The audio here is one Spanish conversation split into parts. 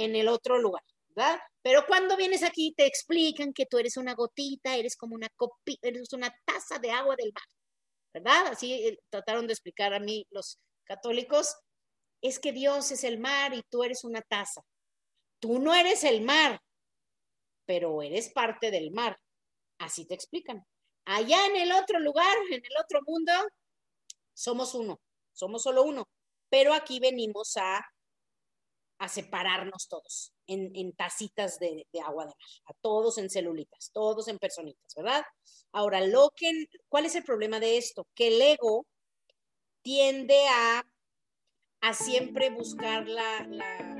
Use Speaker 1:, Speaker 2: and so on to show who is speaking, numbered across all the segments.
Speaker 1: en el otro lugar, ¿verdad? Pero cuando vienes aquí te explican que tú eres una gotita, eres como una copita, eres una taza de agua del mar, ¿verdad? Así eh, trataron de explicar a mí los católicos, es que Dios es el mar y tú eres una taza. Tú no eres el mar, pero eres parte del mar. Así te explican. Allá en el otro lugar, en el otro mundo, somos uno, somos solo uno, pero aquí venimos a, a separarnos todos en, tacitas de, agua de mar, a todos en celulitas, todos en personitas, ¿verdad? Ahora, lo que, ¿cuál es el problema de esto? Que el ego tiende a, a siempre buscar la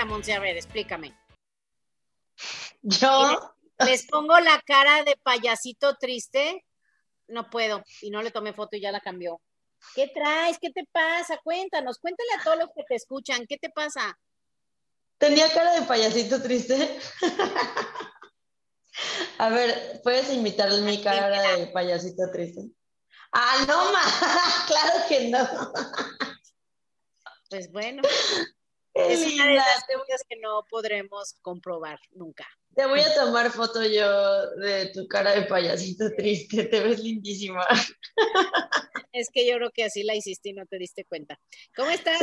Speaker 1: A ver, explícame.
Speaker 2: Yo.
Speaker 1: Les, pongo la cara de payasito triste. No puedo. Y no le tomé foto y ya la cambió. ¿Qué traes? ¿Qué te pasa? Cuéntanos, cuéntale a todos los que te escuchan, ¿qué te pasa?
Speaker 2: ¿Tenía cara de payasito triste? a ver, ¿puedes imitar mi cara de payasito triste? Ah, no, ma, claro que no.
Speaker 1: pues bueno es una de las cosas que no podremos comprobar nunca.
Speaker 2: Te voy a tomar foto yo de tu cara de payasito triste, te ves lindísima.
Speaker 1: Es que yo creo que así la hiciste y no te diste cuenta. ¿Cómo estás?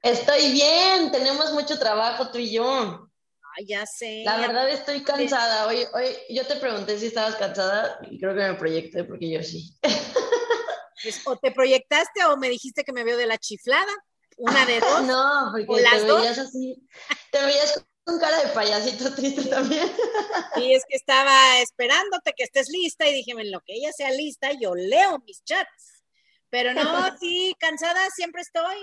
Speaker 2: Estoy bien, tenemos mucho trabajo tú y yo.
Speaker 1: Ay, ya sé.
Speaker 2: La verdad estoy cansada. Hoy, hoy yo te pregunté si estabas cansada y creo que me proyecté porque yo sí.
Speaker 1: Pues, o te proyectaste o me dijiste que me veo de la chiflada una de dos.
Speaker 2: No, porque te veías así, te veías con cara de payasito triste también.
Speaker 1: Y es que estaba esperándote que estés lista y dije, en lo que ella sea lista, yo leo mis chats. Pero no, sí, cansada siempre estoy.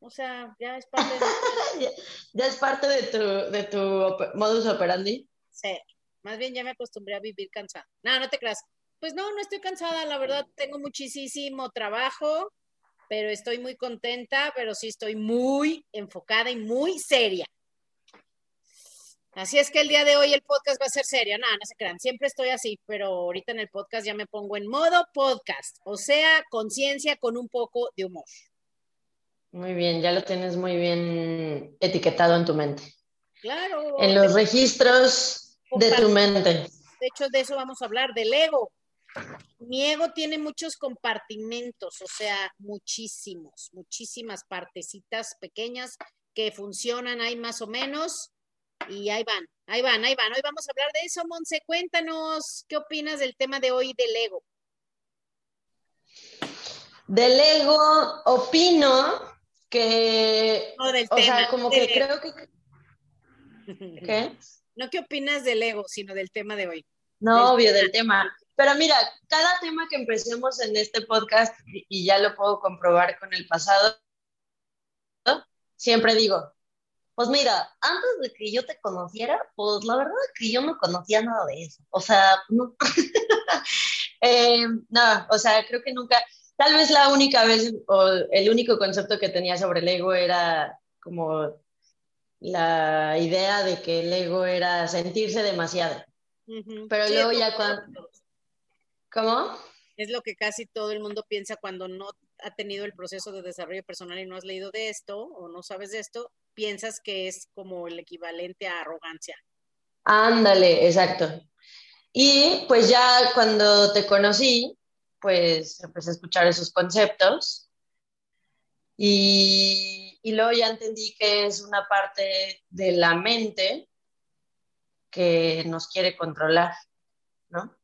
Speaker 1: O sea, ya es parte
Speaker 2: de... ya, es parte de tu, de tu modus operandi.
Speaker 1: Sí, más bien ya me acostumbré a vivir cansada. No, no te creas. Pues no, no estoy cansada, la verdad, tengo muchísimo trabajo pero estoy muy contenta, pero sí estoy muy enfocada y muy seria. Así es que el día de hoy el podcast va a ser serio. Nada, no se crean. Siempre estoy así, pero ahorita en el podcast ya me pongo en modo podcast, o sea, conciencia con un poco de humor.
Speaker 2: Muy bien, ya lo tienes muy bien etiquetado en tu mente.
Speaker 1: Claro.
Speaker 2: En los registros de tu mente.
Speaker 1: De hecho, de eso vamos a hablar, del ego. Mi ego tiene muchos compartimentos, o sea, muchísimos, muchísimas partecitas pequeñas que funcionan ahí más o menos y ahí van, ahí van, ahí van. Hoy vamos a hablar de eso, Monse. Cuéntanos, ¿qué opinas del tema de hoy del ego?
Speaker 2: Del ego, opino que.
Speaker 1: No, del o sea,
Speaker 2: como que creo que.
Speaker 1: ¿Qué? No, ¿qué opinas del ego, sino del tema de hoy?
Speaker 2: No, obvio, del tema. Pero mira, cada tema que empecemos en este podcast, y ya lo puedo comprobar con el pasado, siempre digo, pues mira, antes de que yo te conociera, pues la verdad es que yo no conocía nada de eso. O sea, no. eh, no, o sea, creo que nunca, tal vez la única vez o el único concepto que tenía sobre el ego era como la idea de que el ego era sentirse demasiado. Pero luego ya cuando... ¿Cómo?
Speaker 1: Es lo que casi todo el mundo piensa cuando no ha tenido el proceso de desarrollo personal y no has leído de esto o no sabes de esto, piensas que es como el equivalente a arrogancia.
Speaker 2: Ándale, exacto. Y pues ya cuando te conocí, pues empecé a escuchar esos conceptos y, y luego ya entendí que es una parte de la mente que nos quiere controlar, ¿no?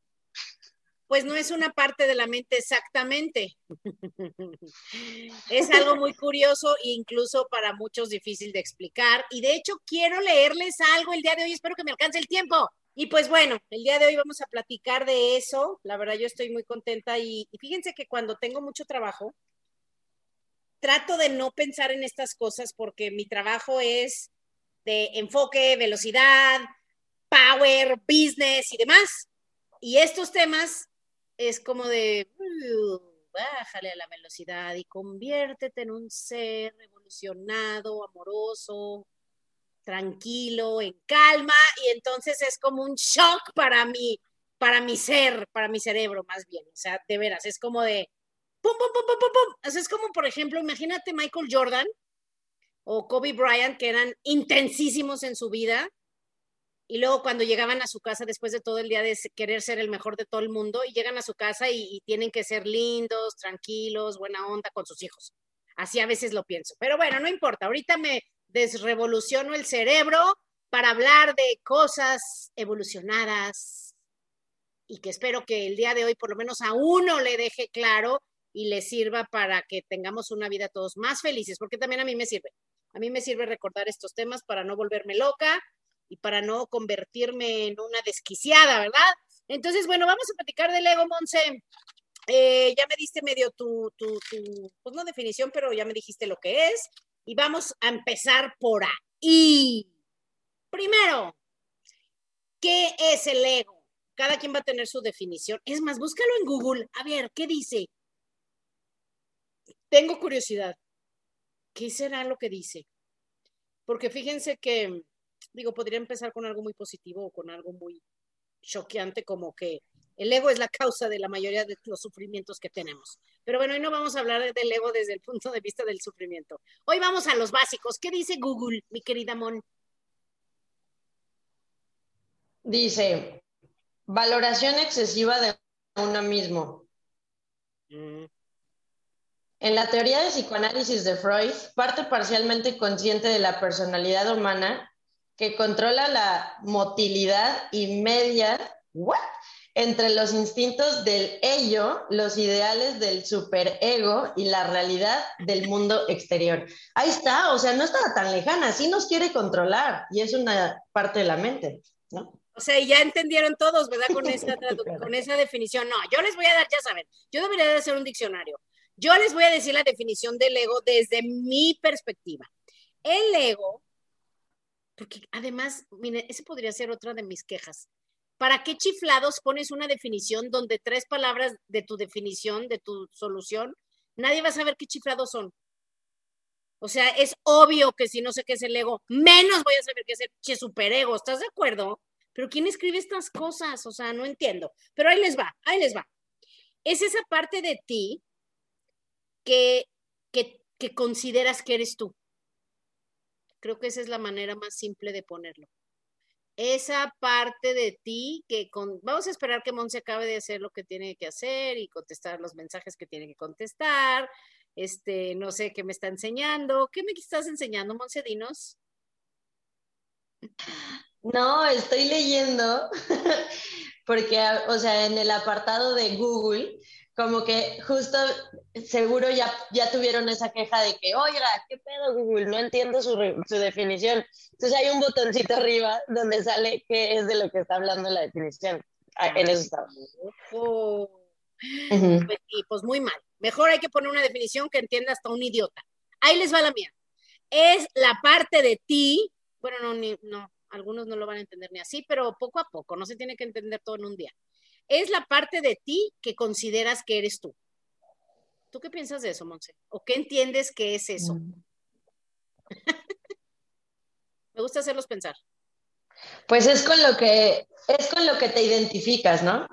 Speaker 1: Pues no es una parte de la mente exactamente. es algo muy curioso e incluso para muchos difícil de explicar. Y de hecho quiero leerles algo el día de hoy, espero que me alcance el tiempo. Y pues bueno, el día de hoy vamos a platicar de eso. La verdad, yo estoy muy contenta y, y fíjense que cuando tengo mucho trabajo, trato de no pensar en estas cosas porque mi trabajo es de enfoque, velocidad, power, business y demás. Y estos temas es como de, uh, bájale a la velocidad y conviértete en un ser evolucionado, amoroso, tranquilo, en calma, y entonces es como un shock para mí, para mi ser, para mi cerebro más bien. O sea, de veras, es como de, pum, pum, pum, pum, pum, pum. O sea, es como, por ejemplo, imagínate Michael Jordan o Kobe Bryant, que eran intensísimos en su vida, y luego cuando llegaban a su casa después de todo el día de querer ser el mejor de todo el mundo, y llegan a su casa y, tienen que ser lindos, tranquilos, buena onda con sus hijos. Así a veces lo pienso. Pero bueno, no importa. Ahorita me desrevoluciono el cerebro para hablar de cosas evolucionadas y que espero que el día de hoy por lo menos a uno le deje claro y le sirva para que tengamos una vida todos más felices, porque también a mí me sirve. A mí me sirve recordar estos temas para no volverme loca y para no convertirme en una desquiciada, ¿verdad? Entonces, bueno, vamos a platicar del ego, Monse. Eh, ya me diste medio tu, tu, pues no definición, pero ya me dijiste lo que es. Y vamos a empezar por ahí. Primero, ¿qué es el ego? Cada quien va a tener su definición. Es más, búscalo en Google. A ver, ¿qué dice? Tengo curiosidad. ¿Qué será lo que dice? Porque fíjense que, digo, podría empezar con algo muy positivo o con algo muy choqueante, como que el ego es la causa de la mayoría de los sufrimientos que tenemos. Pero bueno, hoy no vamos a hablar del ego desde el punto de vista del sufrimiento. Hoy vamos a los básicos. ¿Qué dice Google, mi querida Mon?
Speaker 2: Dice, valoración excesiva de uno mismo.
Speaker 1: Mm.
Speaker 2: En la teoría de psicoanálisis de Freud, parte parcialmente consciente de la personalidad humana que controla la motilidad y media ¿what? entre los instintos del ello, los ideales del superego y la realidad del mundo exterior. Ahí está, o sea, no estaba tan lejana, sí nos quiere controlar y es una parte de la mente, ¿no?
Speaker 1: O sea, ya entendieron todos, ¿verdad? Con esa, con esa definición. No, yo les voy a dar, ya saben, yo debería de hacer un diccionario. Yo les voy a decir la definición del ego desde mi perspectiva. El ego, porque además, miren, ese podría ser otra de mis quejas. ¿Para qué chiflados pones una definición donde tres palabras de tu definición, de tu solución, nadie va a saber qué chiflados son? O sea, es obvio que si no sé qué es el ego, menos voy a saber qué es el che superego, ¿estás de acuerdo? Pero ¿quién escribe estas cosas? O sea, no entiendo. Pero ahí les va, ahí les va. Es esa parte de ti que, que, que consideras que eres tú. Creo que esa es la manera más simple de ponerlo esa parte de ti que con, vamos a esperar que Monse acabe de hacer lo que tiene que hacer y contestar los mensajes que tiene que contestar. Este, no sé qué me está enseñando. ¿Qué me estás enseñando, Monse? Dinos.
Speaker 2: No, estoy leyendo porque, o sea, en el apartado de Google como que justo seguro ya, ya tuvieron esa queja de que, oiga, ¿qué pedo Google? No entiendo su, su, definición. Entonces hay un botoncito arriba donde sale qué es de lo que está hablando la definición. Ah, en eso está.
Speaker 1: Oh. Uh -huh. pues, y pues muy mal. Mejor hay que poner una definición que entienda hasta un idiota. Ahí les va la mía. Es la parte de ti, bueno, no, ni, no, algunos no lo van a entender ni así, pero poco a poco, no se tiene que entender todo en un día es la parte de ti que consideras que eres tú. ¿Tú qué piensas de eso, Monse? ¿O qué entiendes que es eso? Mm. Me gusta hacerlos pensar.
Speaker 2: Pues es con lo que es con lo que te identificas, ¿no?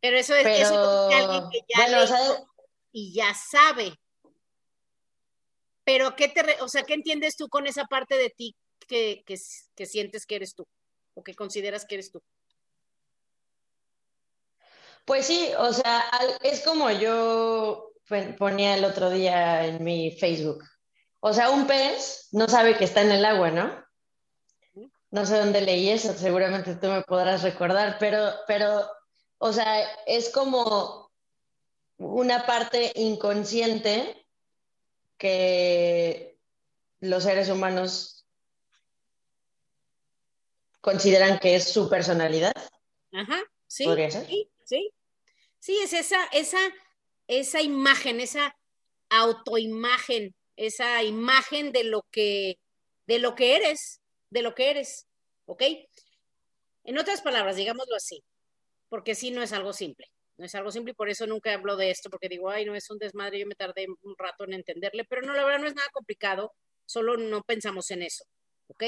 Speaker 1: Pero eso es, Pero, eso es alguien que ya bueno, o sea, y ya sabe. Pero qué te, o sea, ¿qué entiendes tú con esa parte de ti que, que, que sientes que eres tú? O que consideras que eres tú?
Speaker 2: Pues sí, o sea, es como yo ponía el otro día en mi Facebook. O sea, un pez no sabe que está en el agua, ¿no? No sé dónde leí eso, seguramente tú me podrás recordar, pero, pero, o sea, es como una parte inconsciente que los seres humanos consideran que es su personalidad.
Speaker 1: Ajá, sí.
Speaker 2: ¿Podría ser?
Speaker 1: Sí, sí. Sí, es esa, esa, esa imagen, esa autoimagen, esa imagen de lo que, de lo que eres, de lo que eres, ¿ok? En otras palabras, digámoslo así, porque sí no es algo simple, no es algo simple y por eso nunca hablo de esto, porque digo, ay, no es un desmadre, yo me tardé un rato en entenderle, pero no, la verdad no es nada complicado, solo no pensamos en eso, ¿ok?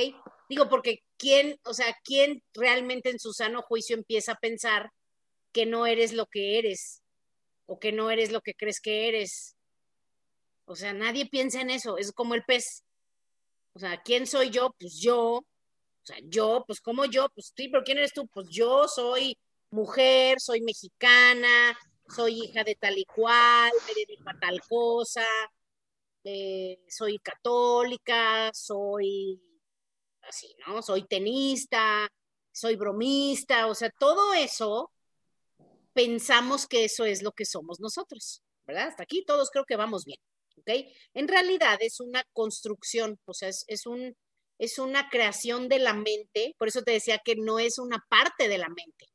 Speaker 1: Digo, porque quién, o sea, quién realmente en su sano juicio empieza a pensar que no eres lo que eres o que no eres lo que crees que eres. O sea, nadie piensa en eso, es como el pez. O sea, ¿quién soy yo? Pues yo. O sea, yo, pues como yo, pues sí, pero ¿quién eres tú? Pues yo soy mujer, soy mexicana, soy hija de tal y cual, me dedico tal cosa, eh, soy católica, soy así, ¿no? Soy tenista, soy bromista, o sea, todo eso pensamos que eso es lo que somos nosotros, ¿verdad? Hasta aquí todos creo que vamos bien, ¿ok? En realidad es una construcción, o sea, es, un, es una creación de la mente, por eso te decía que no es una parte de la mente.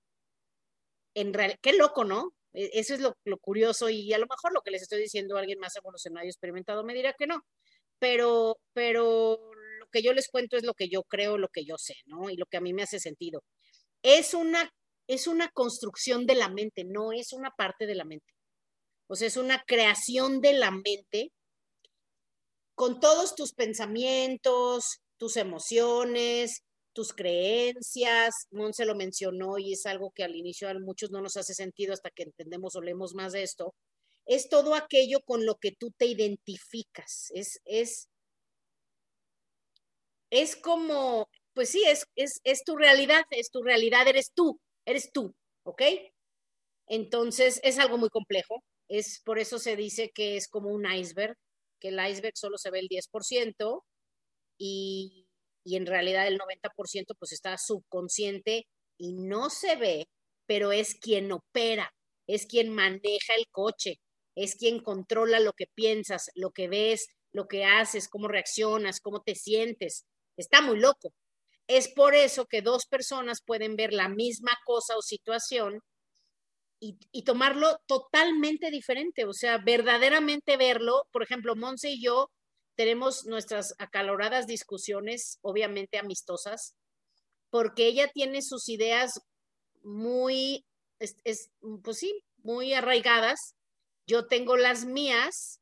Speaker 1: En real, qué loco, ¿no? E, eso es lo, lo, curioso y a lo mejor lo que les estoy diciendo a alguien más evolucionado y experimentado me dirá que no, pero, pero que yo les cuento es lo que yo creo, lo que yo sé, ¿no? Y lo que a mí me hace sentido. Es una es una construcción de la mente, no es una parte de la mente. O sea, es una creación de la mente con todos tus pensamientos, tus emociones, tus creencias. se lo mencionó y es algo que al inicio a muchos no nos hace sentido hasta que entendemos o leemos más de esto. Es todo aquello con lo que tú te identificas. Es, es, es como, pues sí, es, es, es tu realidad, es tu realidad, eres tú eres tú, ¿ok? Entonces es algo muy complejo, es por eso se dice que es como un iceberg, que el iceberg solo se ve el 10% y, y en realidad el 90% pues está subconsciente y no se ve, pero es quien opera, es quien maneja el coche, es quien controla lo que piensas, lo que ves, lo que haces, cómo reaccionas, cómo te sientes. Está muy loco. Es por eso que dos personas pueden ver la misma cosa o situación y, tomarlo totalmente diferente, o sea, verdaderamente verlo. Por ejemplo, Monse y yo tenemos nuestras acaloradas discusiones, obviamente amistosas, porque ella tiene sus ideas muy, es, pues sí, muy arraigadas. Yo tengo las mías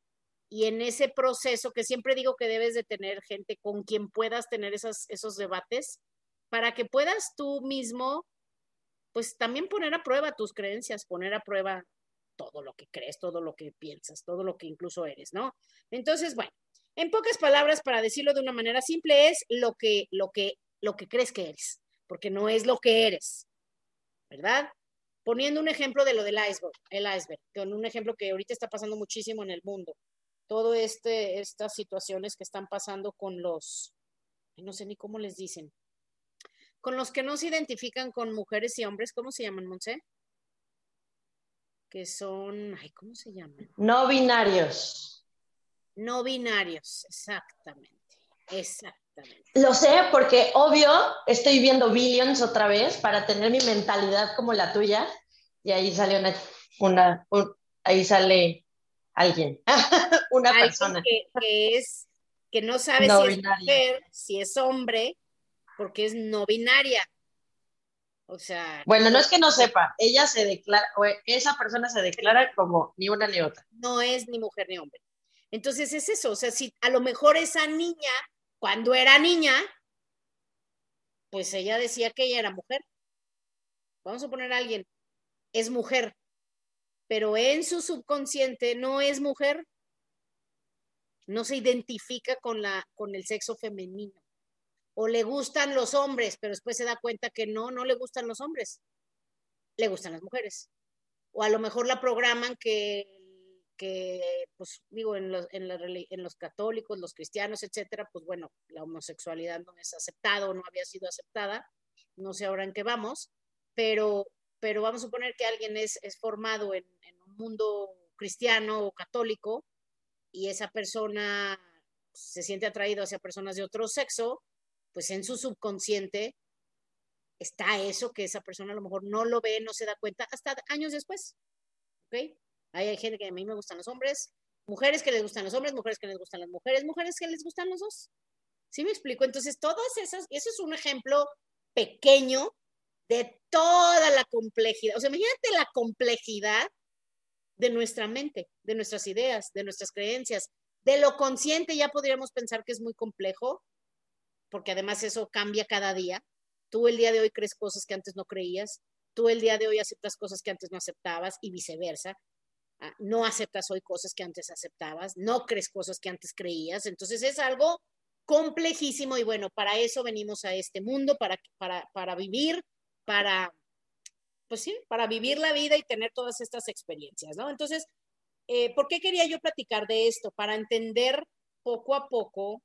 Speaker 1: y en ese proceso que siempre digo que debes de tener gente con quien puedas tener esas, esos debates para que puedas tú mismo, pues también poner a prueba tus creencias, poner a prueba todo lo que crees, todo lo que piensas, todo lo que incluso eres, ¿no? Entonces, bueno, en pocas palabras, para decirlo de una manera simple, es lo que, lo que, lo que crees que eres, porque no es lo que eres, ¿verdad? Poniendo un ejemplo de lo del iceberg, el iceberg, con un ejemplo que ahorita está pasando muchísimo en el mundo todo este, estas situaciones que están pasando con los, no sé ni cómo les dicen, con los que no se identifican con mujeres y hombres, ¿cómo se llaman, Monse? Que son, ay, ¿cómo se llaman?
Speaker 2: No binarios.
Speaker 1: No binarios, exactamente, exactamente.
Speaker 2: Lo sé porque obvio estoy viendo Billions otra vez para tener mi mentalidad como la tuya y ahí sale una, una ahí sale alguien, una persona.
Speaker 1: Que, es, que no sabe si es mujer, si es hombre, porque es no binaria. O sea.
Speaker 2: Bueno, no es que no sepa, ella se declara, o esa persona se declara como ni una ni otra.
Speaker 1: No es ni mujer ni hombre. Entonces es eso, o sea, si a lo mejor esa niña, cuando era niña, pues ella decía que ella era mujer. Vamos a poner a alguien, es mujer, pero en su subconsciente no es mujer, no se identifica con, la, con el sexo femenino. O le gustan los hombres, pero después se da cuenta que no, no le gustan los hombres, le gustan las mujeres. O a lo mejor la programan que, que pues digo, en los, en, en los católicos, los cristianos, etcétera, pues bueno, la homosexualidad no es aceptada o no había sido aceptada, no sé ahora en qué vamos, pero, pero vamos a suponer que alguien es, es formado en, un mundo cristiano o católico y esa persona se siente atraído hacia personas de otro sexo, pues en su subconsciente está eso que esa persona a lo mejor no lo ve, no se da cuenta hasta años después. ¿Ok? Hay gente que a mí me gustan los hombres, mujeres que les gustan los hombres, mujeres que les gustan las mujeres, mujeres que les gustan los dos. ¿Sí me explico? Entonces, todas esas, eso es un ejemplo pequeño de toda la complejidad. O sea, imagínate la complejidad de nuestra mente, de nuestras ideas, de nuestras creencias, de lo consciente ya podríamos pensar que es muy complejo, porque además eso cambia cada día. Tú el día de hoy crees cosas que antes no creías, tú el día de hoy aceptas cosas que antes no aceptabas y viceversa. Ah, no aceptas hoy cosas que antes aceptabas, no crees cosas que antes creías. Entonces es algo complejísimo y bueno, para eso venimos a este mundo, para, para, para vivir, para, pues sí, para vivir la vida y tener todas estas experiencias, ¿no? Entonces, eh, ¿por qué quería yo platicar de esto? Para entender poco a poco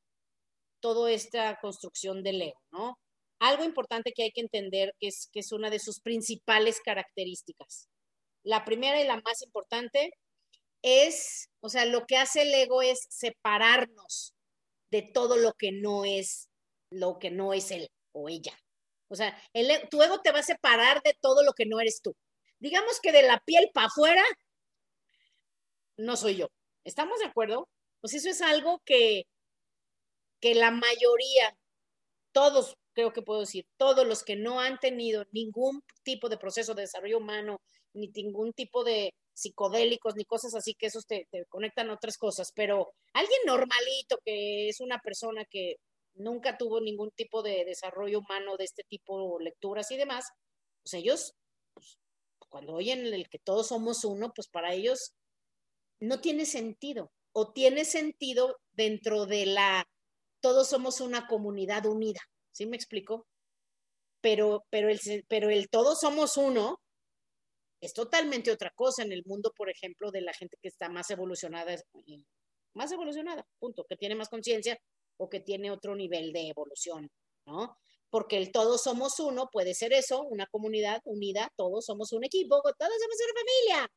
Speaker 1: toda esta construcción del ego, ¿no? Algo importante que hay que entender que es, que es una de sus principales características. La primera y la más importante es, o sea, lo que hace el ego es separarnos de todo lo que no es, lo que no es él o ella. O sea, el, tu ego te va a separar de todo lo que no eres tú. Digamos que de la piel para afuera, no soy yo. ¿Estamos de acuerdo? Pues eso es algo que, que la mayoría, todos, creo que puedo decir, todos los que no han tenido ningún tipo de proceso de desarrollo humano, ni ningún tipo de psicodélicos, ni cosas así, que esos te, te conectan a otras cosas, pero alguien normalito, que es una persona que nunca tuvo ningún tipo de desarrollo humano de este tipo, lecturas y demás, pues ellos, pues, cuando oyen el que todos somos uno, pues para ellos no tiene sentido, o tiene sentido dentro de la, todos somos una comunidad unida, ¿sí me explico? Pero, pero, el, pero el todos somos uno es totalmente otra cosa en el mundo, por ejemplo, de la gente que está más evolucionada, más evolucionada, punto, que tiene más conciencia o que tiene otro nivel de evolución, ¿no? Porque el todos somos uno puede ser eso, una comunidad unida, todos somos un equipo, todos somos una familia,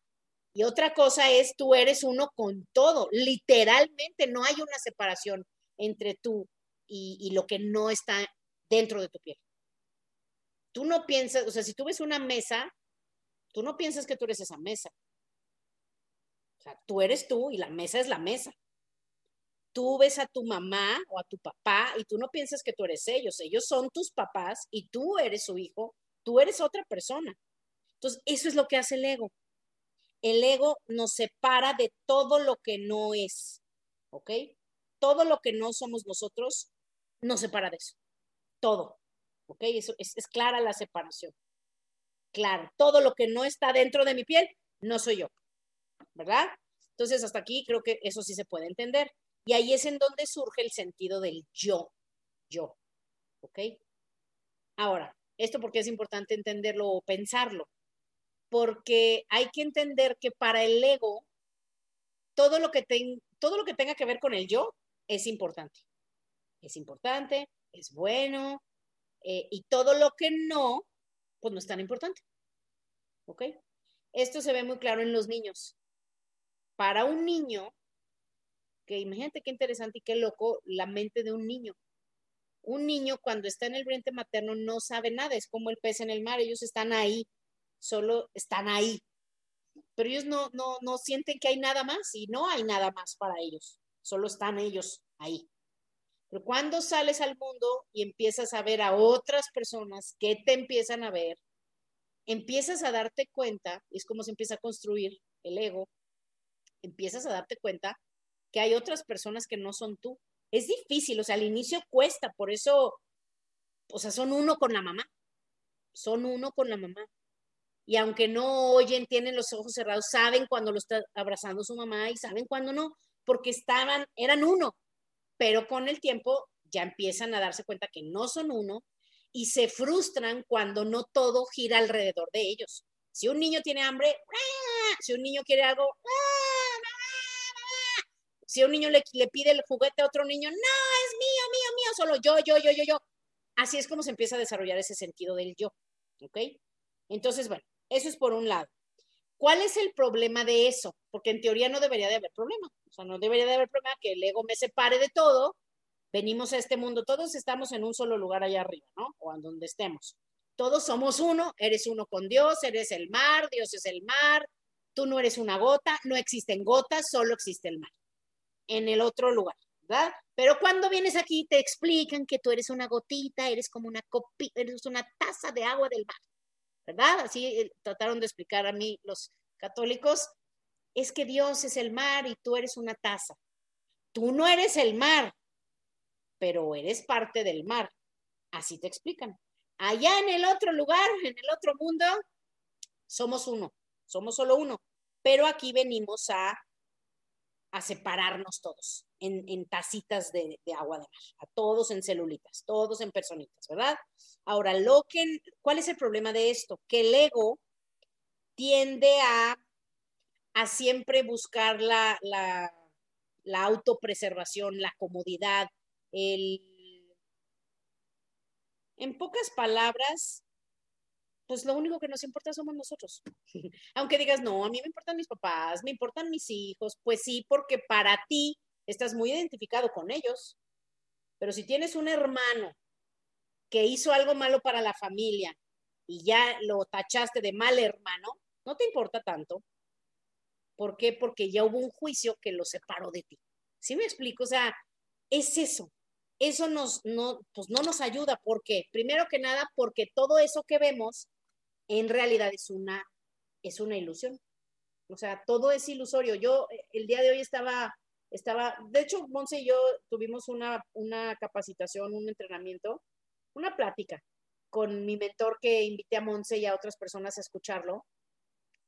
Speaker 1: y otra cosa es, tú eres uno con todo, literalmente no hay una separación entre tú y, lo que no está dentro de tu piel. Tú no piensas, o sea, si tú ves una mesa, tú no piensas que tú eres esa mesa. O sea, tú eres tú y la mesa es la mesa. Tú ves a tu mamá o a tu papá y tú no piensas que tú eres ellos. Ellos son tus papás y tú eres su hijo. Tú eres otra persona. Entonces, eso es lo que hace el ego el ego nos separa de todo lo que no es, ¿ok? Todo lo que no somos nosotros nos separa de eso, todo, ¿ok? Eso es, clara la separación. Claro, todo lo que no está dentro de mi piel no soy yo, ¿verdad? Entonces, hasta aquí creo que eso sí se puede entender. Y ahí es en donde surge el sentido del yo, yo, ¿ok? Ahora, esto porque es importante entenderlo o pensarlo porque hay que entender que para el ego, todo lo que, todo lo que tenga que ver con el yo es importante. Es importante, es bueno, eh, y todo lo que no, pues no es tan importante. ¿Ok? Esto se ve muy claro en los niños. Para un niño, que imagínate qué interesante y qué loco la mente de un niño. Un niño cuando está en el vientre materno no sabe nada, es como el pez en el mar, ellos están ahí solo están ahí. Pero ellos no, no, no sienten que hay nada más y no hay nada más para ellos, solo están ellos ahí. Pero cuando sales al mundo y empiezas a ver a otras personas que te empiezan a ver, empiezas a darte cuenta, es como se empieza a construir el ego, empiezas a darte cuenta que hay otras personas que no son tú. Es difícil, o sea, al inicio cuesta, por eso, o sea, son uno con la mamá, son uno con la mamá y aunque no oyen, tienen los ojos cerrados, saben cuando lo está abrazando su mamá y saben cuando no, porque estaban, eran uno, pero con el tiempo ya empiezan a darse cuenta que no son uno y se frustran cuando no todo gira alrededor de ellos. Si un niño tiene hambre, si un niño quiere algo, ¡ah! Si un niño le, pide el juguete a otro niño, no, es mío, mío, mío, solo yo, yo, yo, yo, yo. Así es como se empieza a desarrollar ese sentido del yo. ¿Ok? Entonces, bueno, eso es por un lado. ¿Cuál es el problema de eso? Porque en teoría no debería de haber problema. O sea, no debería de haber problema que el ego me separe de todo. Venimos a este mundo, todos estamos en un solo lugar allá arriba, ¿no? O en donde estemos. Todos somos uno, eres uno con Dios, eres el mar, Dios es el mar, tú no eres una gota, no existen gotas, solo existe el mar. En el otro lugar, ¿verdad? Pero cuando vienes aquí te explican que tú eres una gotita, eres como una copita, eres una taza de agua del mar, ¿verdad? Así eh, trataron de explicar a mí los católicos, es que Dios es el mar y tú eres una taza. Tú no eres el mar, pero eres parte del mar. Así te explican. Allá en el otro lugar, en el otro mundo, somos uno, somos solo uno, pero aquí venimos a, a separarnos todos en, en tacitas de, de, agua de mar, a todos en celulitas, todos en personitas, ¿verdad? Ahora, lo que, ¿cuál es el problema de esto? Que el ego tiende a, a siempre buscar la, la, la autopreservación, la comodidad, el en pocas palabras, pues lo único que nos importa somos nosotros. Aunque digas, no, a mí me importan mis papás, me importan mis hijos, pues sí, porque para ti estás muy identificado con ellos. Pero si tienes un hermano que hizo algo malo para la familia y ya lo tachaste de mal hermano, no te importa tanto. ¿Por qué? Porque ya hubo un juicio que lo separó de ti. ¿Sí me explico? O sea, es eso eso nos, no, pues no nos ayuda. ¿Por qué? Primero que nada, porque todo eso que vemos en realidad es una, es una ilusión. O sea, todo es ilusorio. Yo el día de hoy estaba, estaba, de hecho, Monse y yo tuvimos una, una capacitación, un entrenamiento, una plática con mi mentor que invité a Monse y a otras personas a escucharlo.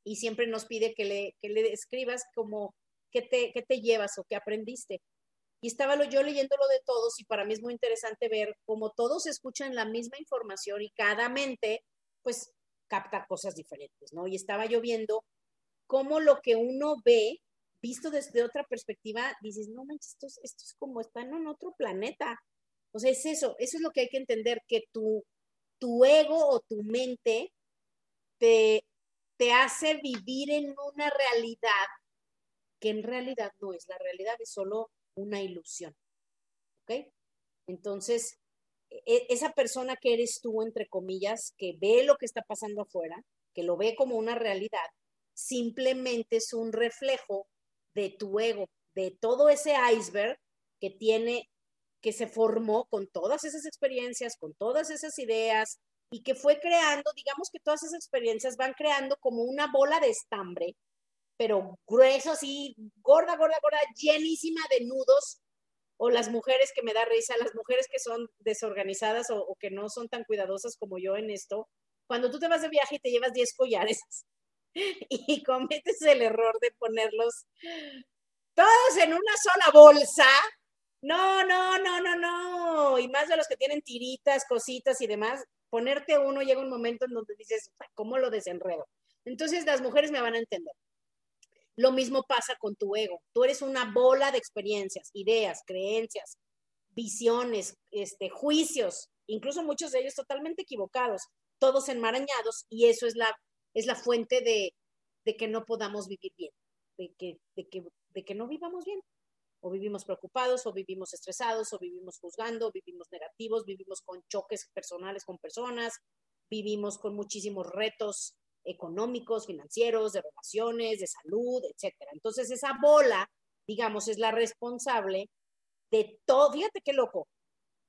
Speaker 1: Y siempre nos pide que le, que le escribas como qué te, qué te llevas o qué aprendiste. Y estaba yo leyéndolo de todos y para mí es muy interesante ver cómo todos escuchan la misma información y cada mente pues capta cosas diferentes, ¿no? Y estaba yo viendo cómo lo que uno ve, visto desde otra perspectiva, dices, no manches, esto es, como están en otro planeta. O sea, es eso, eso es lo que hay que entender, que tu, tu ego o tu mente te, te hace vivir en una realidad que en realidad no es la realidad, es solo una ilusión. ¿Ok? Entonces, esa persona que eres tú, entre comillas, que ve lo que está pasando afuera, que lo ve como una realidad, simplemente es un reflejo de tu ego, de todo ese iceberg que tiene, que se formó con todas esas experiencias, con todas esas ideas y que fue creando, digamos que todas esas experiencias van creando como una bola de estambre pero grueso, así, gorda, gorda, gorda, llenísima de nudos, o las mujeres que me da risa, las mujeres que son desorganizadas o, que no son tan cuidadosas como yo en esto, cuando tú te vas de viaje y te llevas 10 collares y cometes el error de ponerlos todos en una sola bolsa, no, no, no, no, no, y más de los que tienen tiritas, cositas y demás, ponerte uno llega un momento en donde dices, ¿cómo lo desenredo? Entonces las mujeres me van a entender. Lo mismo pasa con tu ego. Tú eres una bola de experiencias, ideas, creencias, visiones, este, juicios, incluso muchos de ellos totalmente equivocados, todos enmarañados, y eso es la, es la fuente de, de que no podamos vivir bien, de que, de, que, de que no vivamos bien. O vivimos preocupados, o vivimos estresados, o vivimos juzgando, o vivimos negativos, vivimos con choques personales con personas, vivimos con muchísimos retos económicos, financieros, de relaciones, de salud, etcétera. Entonces, esa bola, digamos, es la responsable de todo. Fíjate qué loco.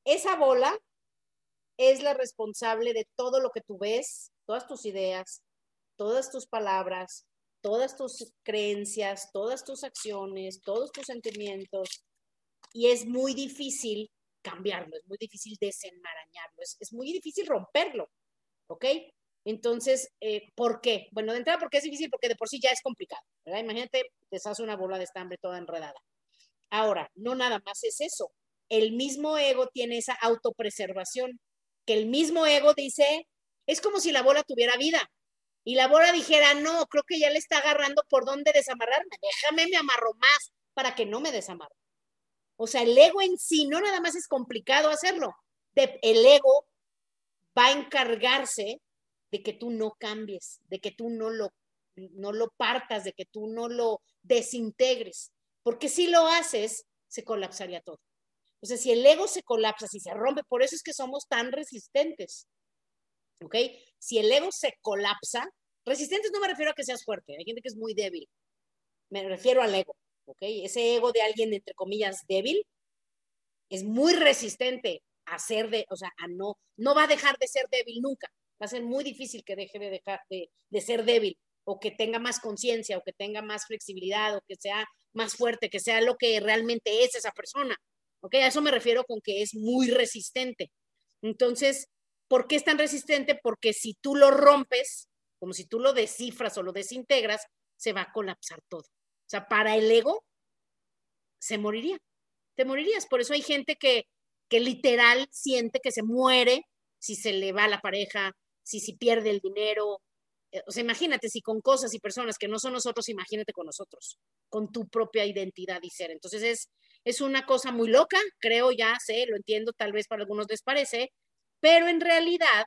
Speaker 1: Esa bola es la responsable de todo lo que tú ves, todas tus ideas, todas tus palabras, todas tus creencias, todas tus acciones, todos tus sentimientos. Y es muy difícil cambiarlo, es muy difícil desenmarañarlo, es, es muy difícil romperlo, ¿ok? Entonces, eh, ¿por qué? Bueno, de entrada, porque es difícil, porque de por sí ya es complicado, ¿verdad? Imagínate, deshace una bola de estambre toda enredada. Ahora, no nada más es eso. El mismo ego tiene esa autopreservación, que el mismo ego dice, es como si la bola tuviera vida. Y la bola dijera, no, creo que ya le está agarrando por dónde desamarrarme. Déjame, me amarro más para que no me desamarre. O sea, el ego en sí no nada más es complicado hacerlo. el ego va a encargarse de que tú no cambies, de que tú no lo, no lo partas, de que tú no lo desintegres, porque si lo haces, se colapsaría todo. O sea, si el ego se colapsa, si se rompe, por eso es que somos tan resistentes. ¿Ok? Si el ego se colapsa, resistentes no me refiero a que seas fuerte, hay gente que es muy débil, me refiero al ego, ¿ok? Ese ego de alguien, entre comillas, débil, es muy resistente a ser de, o sea, a no, no va a dejar de ser débil nunca, va a ser muy difícil que deje de dejar de, de ser débil o que tenga más conciencia o que tenga más flexibilidad o que sea más fuerte, que sea lo que realmente es esa persona. ¿Ok? A eso me refiero con que es muy resistente. Entonces, ¿por qué es tan resistente? Porque si tú lo rompes, como si tú lo descifras o lo desintegras, se va a colapsar todo. O sea, para el ego, se moriría. Te morirías. Por eso hay gente que, que literal siente que se muere si se le va la pareja, si, si pierde el dinero, eh, o sea, imagínate si con cosas y personas que no son nosotros, imagínate con nosotros, con tu propia identidad y ser. Entonces es, es una cosa muy loca, creo, ya sé, lo entiendo, tal vez para algunos les parece, pero en realidad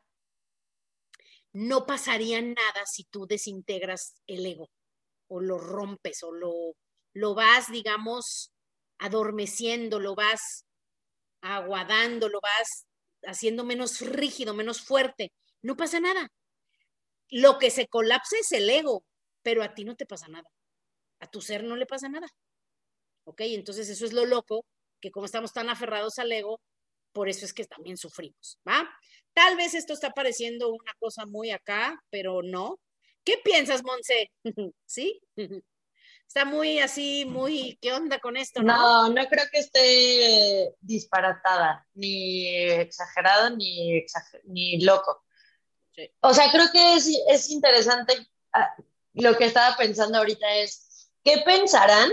Speaker 1: no pasaría nada si tú desintegras el ego o lo rompes o lo, lo vas, digamos, adormeciendo, lo vas aguadando, lo vas haciendo menos rígido, menos fuerte. No pasa nada lo que se colapsa es el ego, pero a ti no te pasa nada. A tu ser no le pasa nada. ¿Ok? Entonces eso es lo loco, que como estamos tan aferrados al ego, por eso es que también sufrimos, ¿va? Tal vez esto está pareciendo una cosa muy acá, pero no. ¿Qué piensas, Monse? ¿Sí? Está muy así, muy, ¿qué onda con esto?
Speaker 2: No, no, creo que esté disparatada, ni exagerado, ni, ni loco. O sea, creo que es, es interesante ah, lo que estaba pensando ahorita es, ¿qué pensarán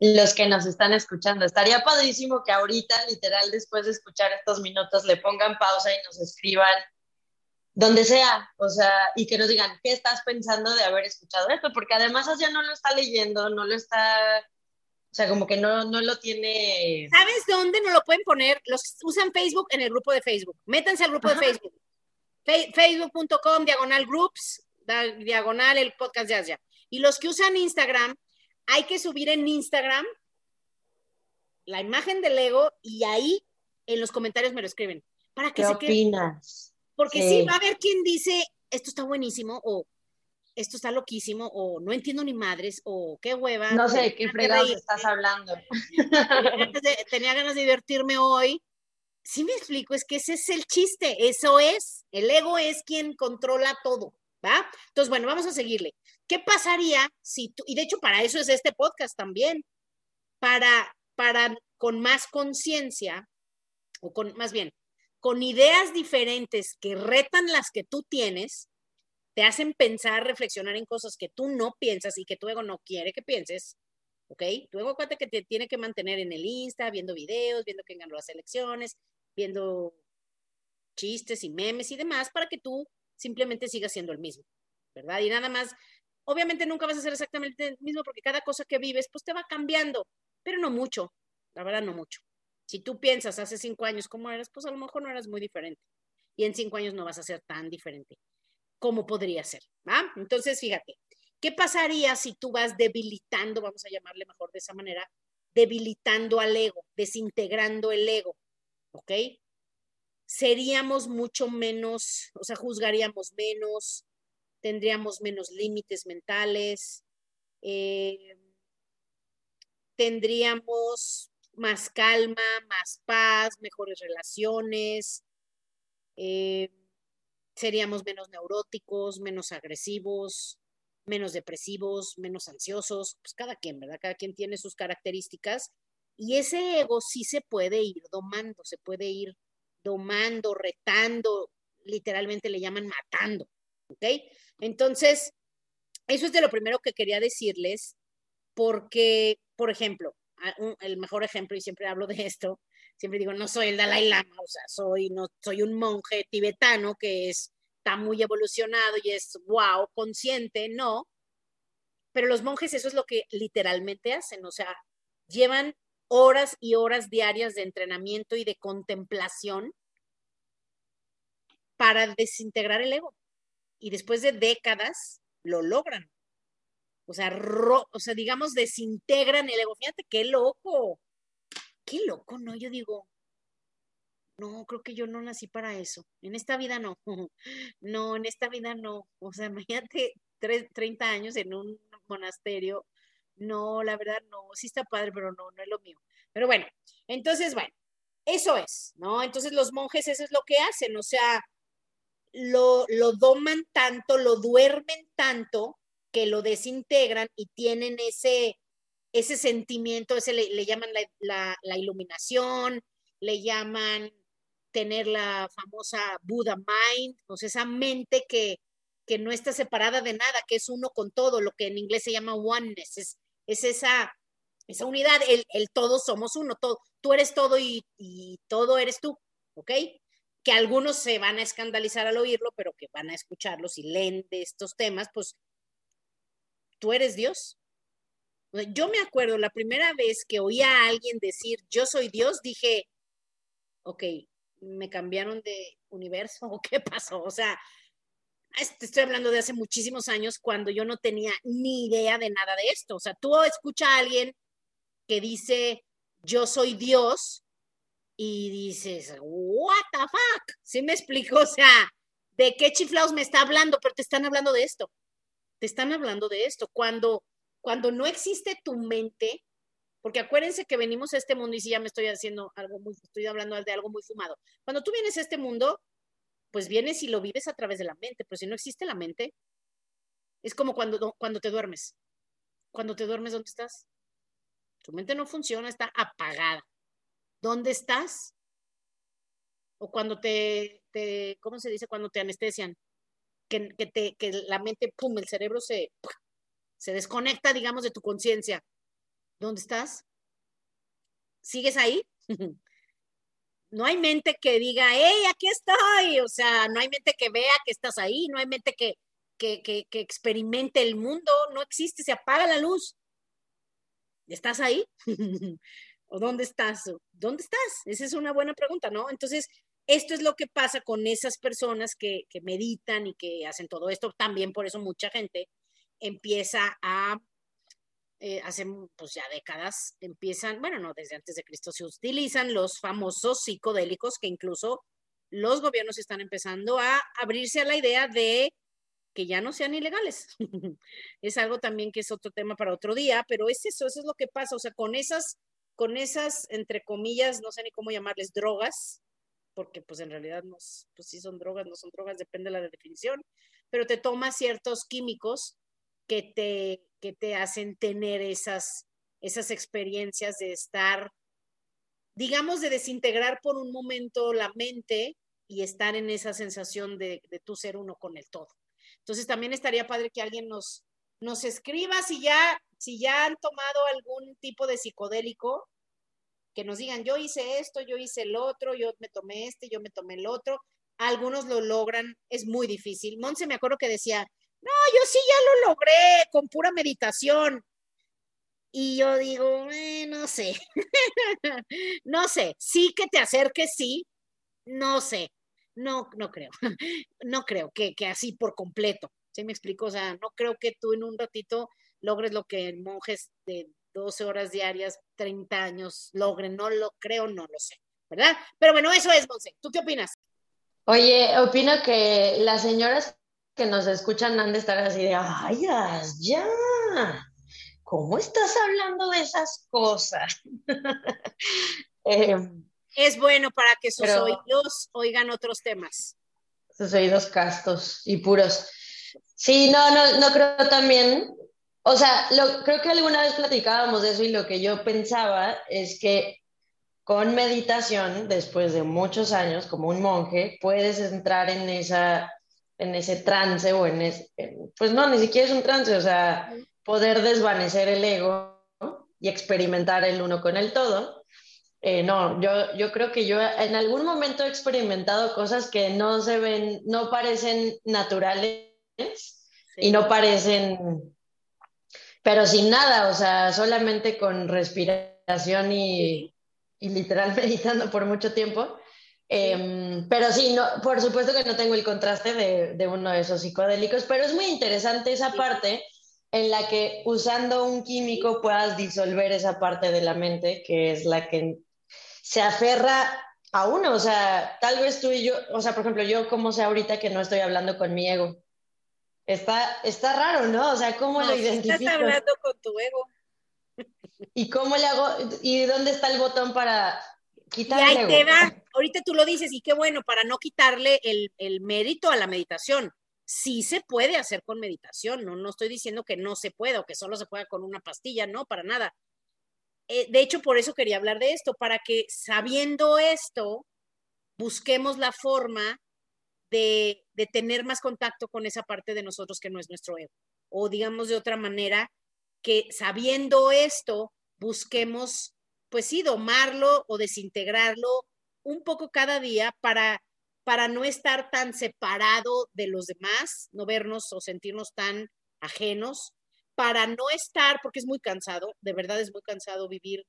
Speaker 2: los que nos están escuchando? Estaría padrísimo que ahorita, literal, después de escuchar estos minutos, le pongan pausa y nos escriban donde sea, o sea, y que nos digan, ¿qué estás pensando de haber escuchado esto? Porque además ya no lo está leyendo, no lo está, o sea, como que no, no lo tiene...
Speaker 1: ¿Sabes dónde no lo pueden poner? Los usan Facebook en el grupo de Facebook. Métanse al grupo de Facebook facebook.com, diagonal groups, diagonal el podcast de Asia. Y los que usan Instagram, hay que subir en Instagram la imagen del Lego y ahí en los comentarios me lo escriben. Para que
Speaker 2: ¿Qué opinas?
Speaker 1: Porque sí. va a haber quien dice, esto está buenísimo, o esto está loquísimo, o no entiendo ni madres, o qué hueva.
Speaker 2: No sé, qué fregados estás hablando.
Speaker 1: tenía ganas de divertirme hoy, si me explico, es que ese es el chiste, eso es, el ego es quien controla todo, ¿va? Entonces, bueno, vamos a seguirle. ¿Qué pasaría si tú, y de hecho para eso es este podcast también, para, para con más conciencia, o con, más bien, con ideas diferentes que retan las que tú tienes, te hacen pensar, reflexionar en cosas que tú no piensas y que tu ego no quiere que pienses, ¿ok? Tu ego cuenta que te tiene que mantener en el Insta, viendo videos, viendo quién ganó las elecciones, viendo chistes y memes y demás para que tú simplemente sigas siendo el mismo, ¿verdad? Y nada más, obviamente nunca vas a ser exactamente el mismo porque cada cosa que vives pues te va cambiando, pero no mucho, la verdad no mucho. Si tú piensas hace cinco años cómo eras, pues a lo mejor no eras muy diferente. Y en cinco años no vas a ser tan diferente como podría ser, ¿va? Entonces, fíjate, ¿qué pasaría si tú vas debilitando, vamos a llamarle mejor de esa manera, debilitando al ego, desintegrando el ego? ¿ok? Seríamos mucho menos, o sea, juzgaríamos menos, tendríamos menos límites mentales, eh, tendríamos más calma, más paz, mejores relaciones, eh, seríamos menos neuróticos, menos agresivos, menos depresivos, menos ansiosos, pues cada quien, ¿verdad? Cada quien tiene sus características y ese ego sí se puede ir domando, se puede ir domando, retando, literalmente le llaman matando, ¿ok? Entonces, eso es de lo primero que quería decirles, porque, por ejemplo, el mejor ejemplo, y siempre hablo de esto, siempre digo, no soy el Dalai Lama, o sea, soy, no, soy un monje tibetano que es, está muy evolucionado y es, wow, consciente, no, pero los monjes eso es lo que literalmente hacen, o sea, llevan horas y horas diarias de entrenamiento y de contemplación para desintegrar el ego. Y después de décadas lo logran. O sea, o sea, digamos, desintegran el ego. Fíjate, qué loco. Qué loco, ¿no? Yo digo, no, creo que yo no nací para eso. En esta vida no. No, en esta vida no. O sea, imagínate 30 años en un monasterio. No, la verdad no. Sí está padre, pero no, no es lo mío. Pero bueno, entonces, bueno, eso es, ¿no? Entonces los monjes eso es lo que hacen, o sea, lo, lo doman tanto, lo duermen tanto que lo desintegran y tienen ese, ese sentimiento, ese le, llaman la, la, iluminación, le llaman tener la famosa Buddha Mind, o sea, esa mente que, que no está separada de nada, que es uno con todo, lo que en inglés se llama oneness, es, es esa, esa unidad, el, el todos somos uno, todo, tú eres todo y, y, todo eres tú, ¿ok? Que algunos se van a escandalizar al oírlo, pero que van a escucharlos y leen de estos temas, pues tú eres Dios. Yo me acuerdo la primera vez que oí a alguien decir yo soy Dios, dije, ok, me cambiaron de universo o qué pasó. O sea, estoy hablando de hace muchísimos años cuando yo no tenía ni idea de nada de esto. O sea, tú escuchas a alguien que dice yo soy Dios y dices, what the fuck, ¿sí me explico? O sea, ¿de qué chiflaos me está hablando? Pero te están hablando de esto. Te están hablando de esto. Cuando, cuando no existe tu mente, porque acuérdense que venimos a este mundo y si ya me estoy haciendo algo muy, estoy hablando de algo muy fumado. Cuando tú vienes a este mundo, pues vienes y lo vives a través de la mente, pero si no existe la mente, es como cuando, cuando te duermes. Cuando te duermes, ¿dónde estás? Tu mente no funciona, está apagada. ¿Dónde estás? O cuando te, ¿cómo se dice? Cuando te anestesian. Que, que, te, que la mente, pum, el cerebro se, se desconecta, digamos, de tu conciencia. ¿Dónde estás? ¿Sigues ahí? no hay mente que diga, hey, aquí estoy. O sea, no hay mente que vea que estás ahí, no hay mente que, que, que, que experimente el mundo, no existe, se apaga la luz. ¿Estás ahí? ¿O dónde estás? ¿Dónde estás? Esa es una buena pregunta, ¿no? Entonces, esto es lo que pasa con esas personas que, meditan y que hacen todo esto. También por eso mucha gente empieza a, eh, hace pues ya décadas, empiezan, bueno, no, desde antes de Cristo se utilizan los famosos psicodélicos que incluso los gobiernos están empezando a abrirse a la idea de que ya no sean ilegales. es algo también que es otro tema para otro día, pero es eso, eso es lo que pasa, o sea, con esas, con esas, entre comillas, no sé ni cómo llamarles, drogas, porque pues en realidad no, pues sí son drogas, no son drogas, depende de la definición, pero te tomas ciertos químicos que te, que te hacen tener esas, esas experiencias de estar, digamos, de desintegrar por un momento la mente y estar en esa sensación de, de tú ser uno con el todo. Entonces también estaría padre que alguien nos, nos escriba si ya, si ya han tomado algún tipo de psicodélico, que nos digan, yo hice esto, yo hice el otro, yo me tomé este, yo me tomé el otro. Algunos lo logran, es muy difícil. Monse me acuerdo que decía, no, yo sí ya lo logré con pura meditación. Y yo digo, no sé, no sé, sí que te acerques, sí, no sé. No, no creo. No creo que, así por completo. ¿Sí me explico? O sea, no creo que tú en un ratito logres lo que monjes de 12 horas diarias, 30 años logren. No lo creo, no lo sé. ¿Verdad? Pero bueno, eso es, Monse. ¿Tú qué opinas?
Speaker 2: Oye, opino que las señoras que nos escuchan han de estar así de, ay, ya, ¿cómo estás hablando de esas cosas?
Speaker 1: eh, es bueno para que sus oídos oigan otros temas.
Speaker 2: Sus oídos castos y puros. Sí, no, no, no creo también. O sea, lo, creo que alguna vez platicábamos de eso y lo que yo pensaba es que con meditación, después de muchos años, como un monje, puedes entrar en esa en ese trance o en ese, pues no, ni siquiera es un trance, o sea, poder desvanecer el ego y experimentar el uno con el todo eh, no, yo, yo creo que yo en algún momento he experimentado cosas que no se ven, no parecen naturales y no parecen, pero sin nada, o sea, solamente con respiración y, y literal meditando por mucho tiempo. Em, pero sí, no, por supuesto que no tengo el contraste de, de, uno de esos psicodélicos, pero es muy interesante esa parte en la que usando un químico puedas disolver esa parte de la mente que es la que se aferra a uno, o sea, tal vez tú y yo, o sea, por ejemplo, yo como sé ahorita que no estoy hablando con mi ego. Está, está raro, ¿no? O sea, ¿cómo lo identifico?
Speaker 1: estás hablando con tu ego.
Speaker 2: ¿Y cómo le hago? ¿Y dónde está el botón para quitar
Speaker 1: y ahí te va. Ahorita tú lo dices, y qué bueno, para no quitarle el, el mérito a la meditación. Sí se puede hacer con meditación, ¿no? No estoy diciendo que no se pueda o que solo se pueda con una pastilla, no, para nada. Eh, de hecho, por eso quería hablar de esto, para que sabiendo esto, busquemos la forma de, de, tener más contacto con esa parte de nosotros que no es nuestro ego. O digamos de otra manera, que sabiendo esto, busquemos, pues sí, domarlo o desintegrarlo un poco cada día para, para no estar tan separado de los demás, no vernos o sentirnos tan ajenos, para no estar, porque es muy cansado, de verdad es muy cansado vivir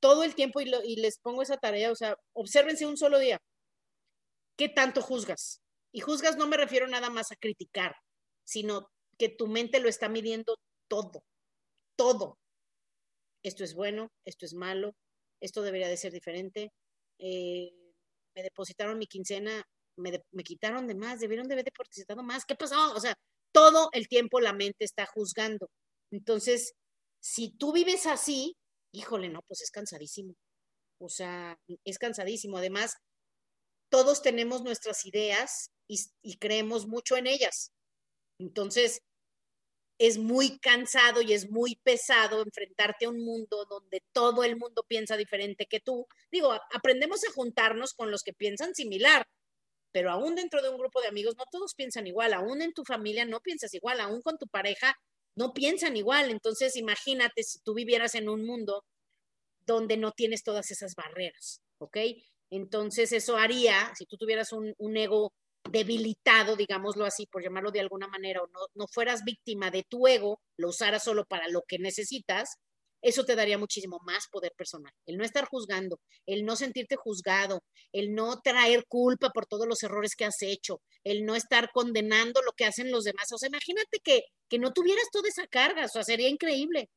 Speaker 1: todo el tiempo y, les pongo esa tarea, o sea, obsérvense un solo día. ¿Qué tanto juzgas? Y juzgas no me refiero nada más a criticar, sino que tu mente lo está midiendo todo, todo. Esto es bueno, esto es malo, esto debería de ser diferente. Eh, me depositaron mi quincena, me, me, quitaron de más, debieron de haber depositado más. ¿Qué pasó? O sea, todo el tiempo la mente está juzgando. Entonces, si tú vives así, híjole, no, pues es cansadísimo. O sea, es cansadísimo. Además, todos tenemos nuestras ideas y, y creemos mucho en ellas. Entonces, es muy cansado y es muy pesado enfrentarte a un mundo donde todo el mundo piensa diferente que tú. Digo, aprendemos a juntarnos con los que piensan similar, pero aún dentro de un grupo de amigos no todos piensan igual, aún en tu familia no piensas igual, aún con tu pareja no piensan igual. Entonces, imagínate si tú vivieras en un mundo donde no tienes todas esas barreras, ¿ok? Entonces, eso haría, si tú tuvieras un, un ego debilitado, digámoslo así, por llamarlo de alguna manera, o no, no fueras víctima de tu ego, lo usaras solo para lo que necesitas, eso te daría muchísimo más poder personal. El no estar juzgando, el no sentirte juzgado, el no traer culpa por todos los errores que has hecho, el no estar condenando lo que hacen los demás. O sea, imagínate que, que no tuvieras toda esa carga, o sería increíble.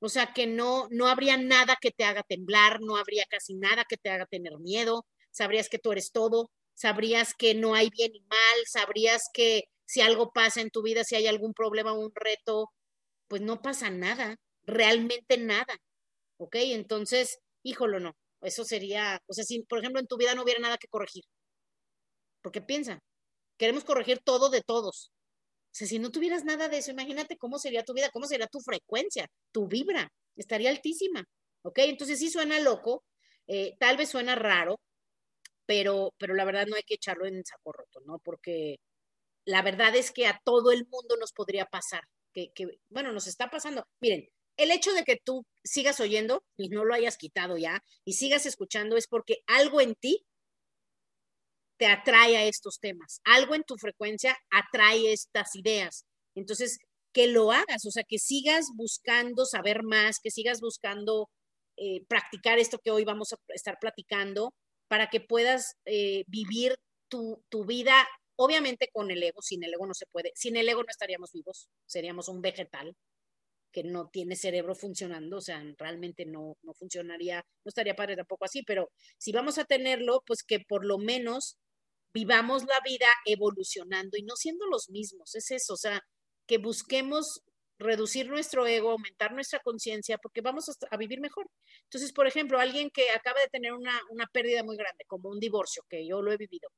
Speaker 1: O sea, que no, no habría nada que te haga temblar, no habría casi nada que te haga tener miedo, sabrías que tú eres todo, sabrías que no hay bien y mal, sabrías que si algo pasa en tu vida, si hay algún problema o un reto, pues no pasa nada, realmente nada. ¿Ok? Entonces, híjolo, no. Eso sería, o sea, si por ejemplo en tu vida no hubiera nada que corregir. Porque piensa, queremos corregir todo de todos. O sea, si no tuvieras nada de eso, imagínate cómo sería tu vida, cómo sería tu frecuencia, tu vibra, estaría altísima. ¿Ok? Entonces sí suena loco, eh, tal vez suena raro, pero, pero la verdad no hay que echarlo en saco roto, ¿no? Porque la verdad es que a todo el mundo nos podría pasar, que, que, bueno, nos está pasando. Miren, el hecho de que tú sigas oyendo y no lo hayas quitado ya y sigas escuchando es porque algo en ti te atrae a estos temas, algo en tu frecuencia atrae estas ideas. Entonces, que lo hagas, o sea, que sigas buscando saber más, que sigas buscando eh, practicar esto que hoy vamos a estar platicando para que puedas eh, vivir tu, tu, vida, obviamente con el ego, sin el ego no se puede, sin el ego no estaríamos vivos, seríamos un vegetal que no tiene cerebro funcionando, o sea, realmente no, no funcionaría, no estaría padre tampoco así, pero si vamos a tenerlo, pues que por lo menos vivamos la vida evolucionando y no siendo los mismos, es eso, o sea, que busquemos reducir nuestro ego, aumentar nuestra conciencia, porque vamos a, vivir mejor. Entonces, por ejemplo, alguien que acaba de tener una, una pérdida muy grande, como un divorcio, que yo lo he vivido,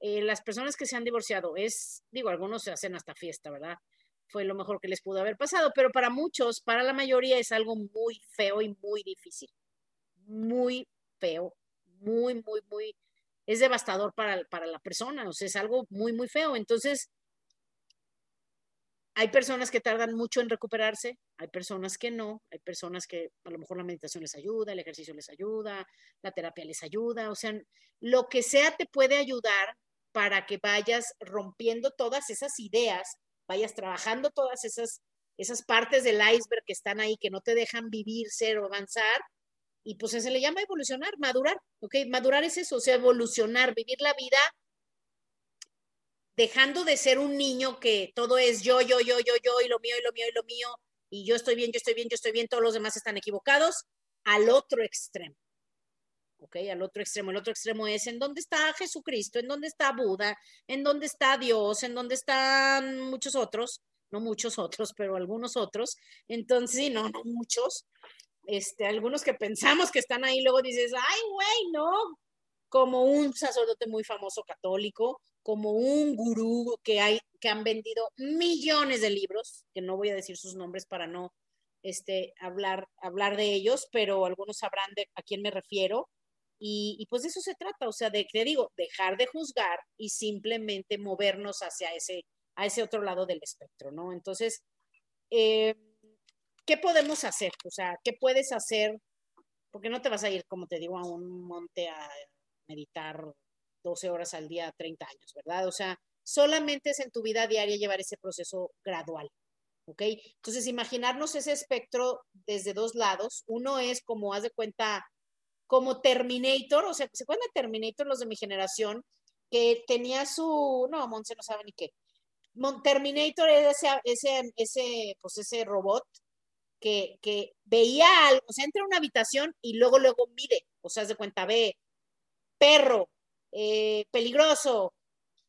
Speaker 1: eh, las personas que se han divorciado, es, digo, algunos se hacen hasta fiesta, ¿verdad? Fue lo mejor que les pudo haber pasado, pero para muchos, para la mayoría es algo muy feo y muy difícil. Muy feo, muy, muy, muy, es devastador para, para la persona, o sea, es algo muy, muy feo. Entonces, hay personas que tardan mucho en recuperarse, hay personas que no, hay personas que a lo mejor la meditación les ayuda, el ejercicio les ayuda, la terapia les ayuda, o sea, lo que sea te puede ayudar para que vayas rompiendo todas esas ideas, vayas trabajando todas esas, esas partes del iceberg que están ahí, que no te dejan vivir, ser o avanzar, y pues se le llama evolucionar, madurar, ¿ok? Madurar es eso, o sea, evolucionar, vivir la vida dejando de ser un niño que todo es yo, yo, yo, yo, yo, y lo mío, y lo mío, y lo mío, y yo estoy bien, yo estoy bien, yo estoy bien, todos los demás están equivocados, al otro extremo. ¿ok? Al otro extremo. El otro extremo es en dónde está Jesucristo, en dónde está Buda, en dónde está Dios, en dónde están muchos otros, no muchos otros, pero algunos otros. Entonces, sí, no, no muchos. Este, algunos que pensamos que están ahí, luego dices, ay, güey, no, como un sacerdote muy famoso católico, como un gurú que hay, que han vendido millones de libros, que no voy a decir sus nombres para no este, hablar, hablar de ellos, pero algunos sabrán de a quién me refiero. Y, pues de eso se trata, o sea, de, te digo, dejar de juzgar y simplemente movernos hacia ese, a ese otro lado del espectro, ¿no? Entonces, eh, ¿qué podemos hacer? O sea, ¿qué puedes hacer? Porque no te vas a ir, como te digo, a un monte a meditar 12 horas al día, 30 años, ¿verdad? O sea, solamente es en tu vida diaria llevar ese proceso gradual. ¿ok? Entonces, imaginarnos ese espectro desde dos lados. Uno es como, haz de cuenta, como Terminator, o sea, ¿se acuerdan de Terminator los de mi generación? Que tenía su, no, Monse no sabe ni qué. Terminator era ese, ese, ese, pues ese robot que, que veía algo, o sea, entra a una habitación y luego, luego mide, o sea, haz de cuenta, ve perro, eh, peligroso,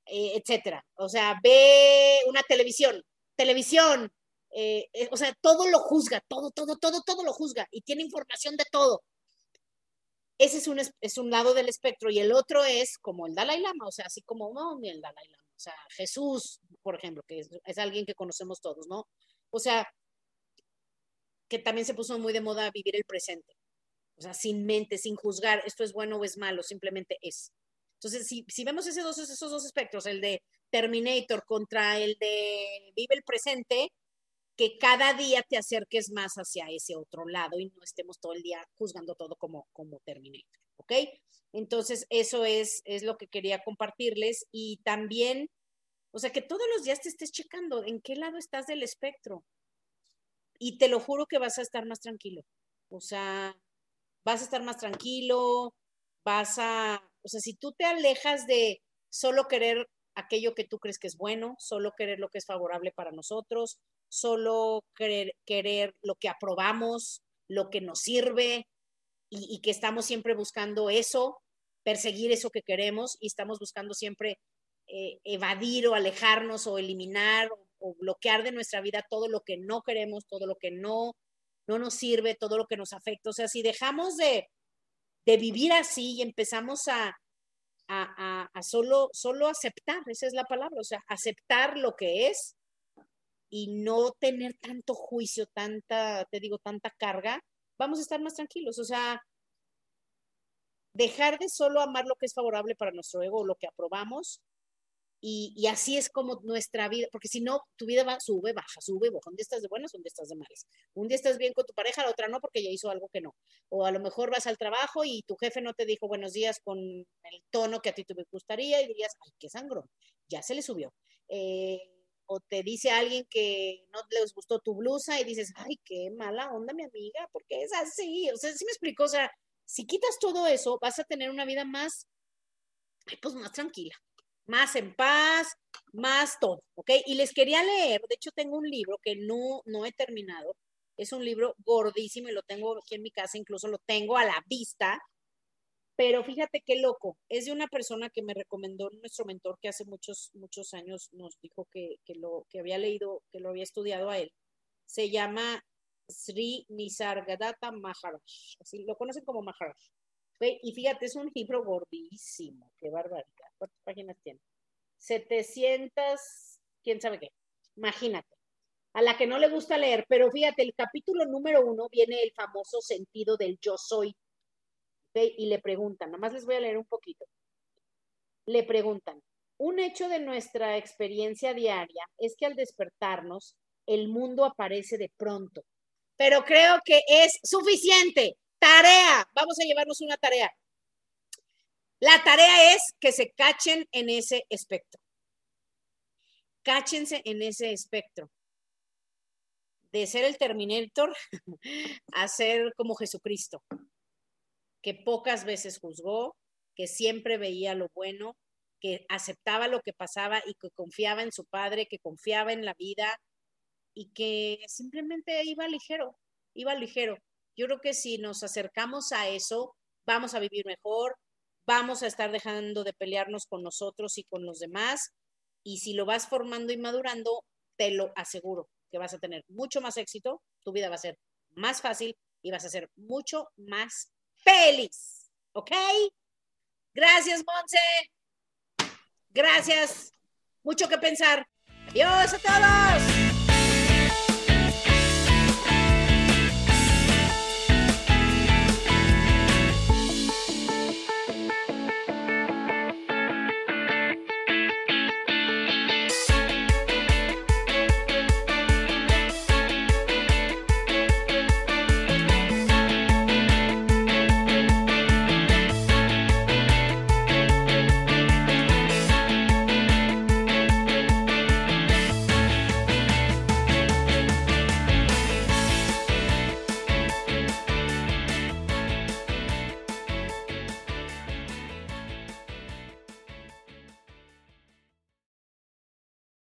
Speaker 1: eh, etcétera. O sea, ve una televisión, televisión, eh, eh, o sea, todo lo juzga, todo, todo, todo, todo lo juzga y tiene información de todo. Ese es un, es un lado del espectro y el otro es como el Dalai Lama, o sea, así como no, ni el Dalai Lama, o sea, Jesús, por ejemplo, que es, es alguien que conocemos todos, ¿no? O sea, que también se puso muy de moda vivir el presente, o sea, sin mente, sin juzgar, esto es bueno o es malo, simplemente es. Entonces, si, si vemos dos, esos dos espectros, el de Terminator contra el de vive el presente, que cada día te acerques más hacia ese otro lado y no estemos todo el día juzgando todo como, como Terminator, ¿ok? Entonces, eso es, es lo que quería compartirles y también, o sea, que todos los días te estés checando en qué lado estás del espectro y te lo juro que vas a estar más tranquilo, o sea, vas a estar más tranquilo, vas a, o sea, si tú te alejas de solo querer aquello que tú crees que es bueno, solo querer lo que es favorable para nosotros, solo querer, querer lo que aprobamos, lo que nos sirve y, que estamos siempre buscando eso, perseguir eso que queremos y estamos buscando siempre eh, evadir o alejarnos o eliminar o, bloquear de nuestra vida todo lo que no queremos, todo lo que no, no nos sirve, todo lo que nos afecta. O sea, si dejamos de, de vivir así y empezamos a, a, a, solo, solo aceptar, esa es la palabra, o sea, aceptar lo que es y no tener tanto juicio, tanta, te digo, tanta carga, vamos a estar más tranquilos. O sea, dejar de solo amar lo que es favorable para nuestro ego, lo que aprobamos, y, así es como nuestra vida, porque si no, tu vida va, sube, baja, sube, baja. Un día estás de buenas, un día estás de malas. Un día estás bien con tu pareja, la otra no, porque ya hizo algo que no. O a lo mejor vas al trabajo y tu jefe no te dijo buenos días con el tono que a ti te gustaría y dirías, ay, qué sangrón, ya se le subió. Eh, o te dice alguien que no les gustó tu blusa y dices, ay, qué mala onda mi amiga, porque es así. O sea, sí me explico, o sea, si quitas todo eso, vas a tener una vida más, pues más tranquila, más en paz, más todo, ¿ok? Y les quería leer, de hecho tengo un libro que no, no he terminado, es un libro gordísimo y lo tengo aquí en mi casa, incluso lo tengo a la vista, pero fíjate qué loco, es de una persona que me recomendó nuestro mentor que hace muchos, muchos años nos dijo que, lo, que había leído, que lo había estudiado a él. Se llama Sri Nisargadatta Maharaj, así lo conocen como Maharaj. Y fíjate, es un libro gordísimo, qué barbaridad. ¿Cuántas páginas tiene? 700, quién sabe qué. Imagínate. A la que no le gusta leer, pero fíjate, el capítulo número uno viene el famoso sentido del yo soy y le preguntan, nada más les voy a leer un poquito. Le preguntan, un hecho de nuestra experiencia diaria es que al despertarnos, el mundo aparece de pronto. Pero creo que es suficiente. Tarea. Vamos a llevarnos una tarea. La tarea es que se cachen en ese espectro. Cáchense en ese espectro. De ser el Terminator a ser como Jesucristo que pocas veces juzgó, que siempre veía lo bueno, que aceptaba lo que pasaba y que confiaba en su padre, que confiaba en la vida y que simplemente iba ligero, iba ligero. Yo creo que si nos acercamos a eso, vamos a vivir mejor, vamos a estar dejando de pelearnos con nosotros y con los demás. Y si lo vas formando y madurando, te lo aseguro que vas a tener mucho más éxito, tu vida va a ser más fácil y vas a ser mucho más feliz. ¿Ok? Gracias, Monse. Gracias. Mucho que pensar. Adiós a todos.